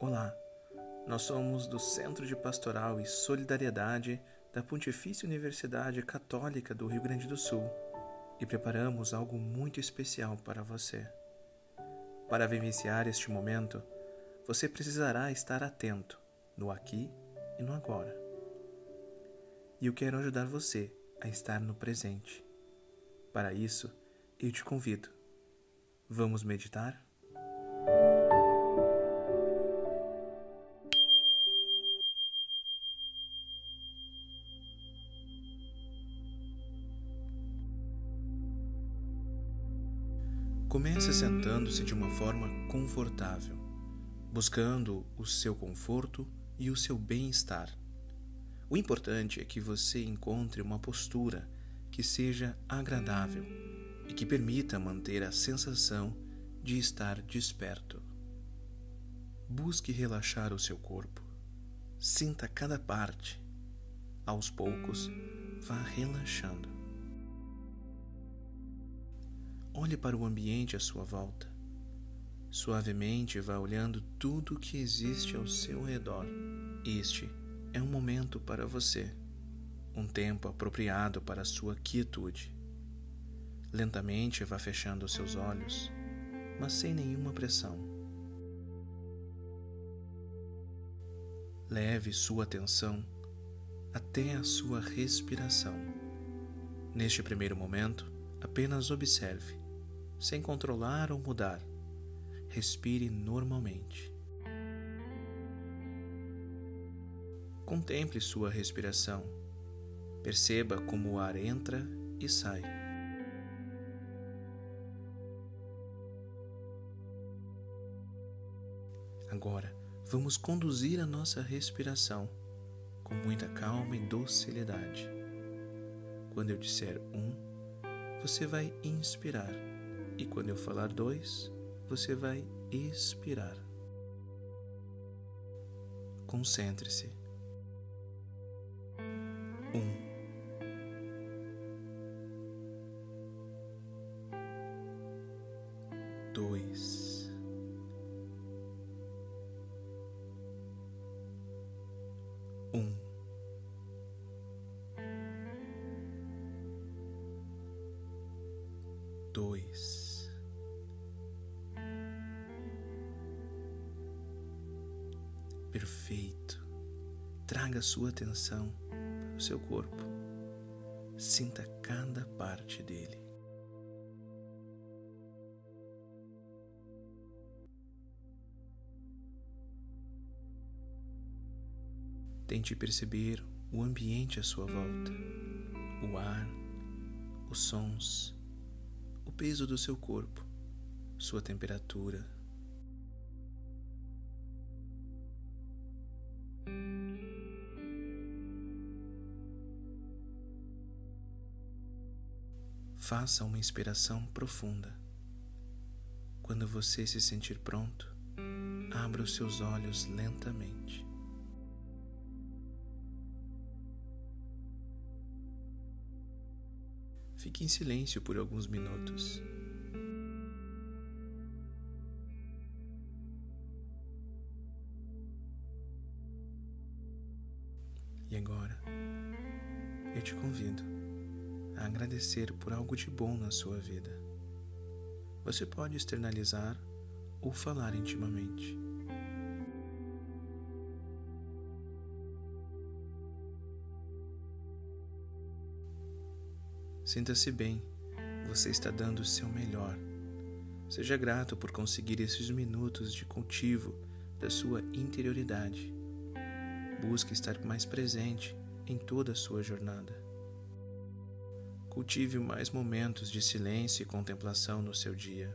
Olá, nós somos do Centro de Pastoral e Solidariedade da Pontifícia Universidade Católica do Rio Grande do Sul e preparamos algo muito especial para você. Para vivenciar este momento, você precisará estar atento no aqui e no agora. E eu quero ajudar você a estar no presente. Para isso, eu te convido. Vamos meditar? Comece sentando-se de uma forma confortável, buscando o seu conforto e o seu bem-estar. O importante é que você encontre uma postura que seja agradável e que permita manter a sensação de estar desperto. Busque relaxar o seu corpo. Sinta cada parte. Aos poucos, vá relaxando. Olhe para o ambiente à sua volta. Suavemente vá olhando tudo o que existe ao seu redor. Este é um momento para você, um tempo apropriado para a sua quietude. Lentamente vá fechando os seus olhos, mas sem nenhuma pressão. Leve sua atenção até a sua respiração. Neste primeiro momento, apenas observe sem controlar ou mudar. Respire normalmente. Contemple sua respiração. Perceba como o ar entra e sai. Agora, vamos conduzir a nossa respiração com muita calma e docilidade. Quando eu disser um, você vai inspirar e quando eu falar dois, você vai expirar. Concentre-se. Um. Dois. Dois. perfeito. Traga sua atenção para o seu corpo. Sinta cada parte dele. Tente perceber o ambiente à sua volta, o ar, os sons, o peso do seu corpo, sua temperatura Faça uma inspiração profunda. Quando você se sentir pronto, abra os seus olhos lentamente. Fique em silêncio por alguns minutos. E agora, eu te convido a agradecer por algo de bom na sua vida. Você pode externalizar ou falar intimamente. Sinta-se bem, você está dando o seu melhor. Seja grato por conseguir esses minutos de cultivo da sua interioridade. Busque estar mais presente em toda a sua jornada. Cultive mais momentos de silêncio e contemplação no seu dia.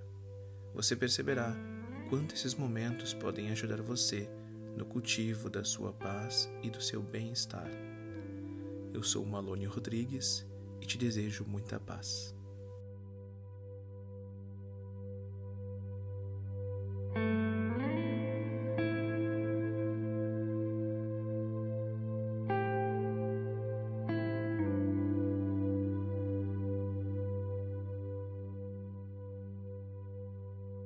Você perceberá quanto esses momentos podem ajudar você no cultivo da sua paz e do seu bem-estar. Eu sou Malônio Rodrigues e te desejo muita paz.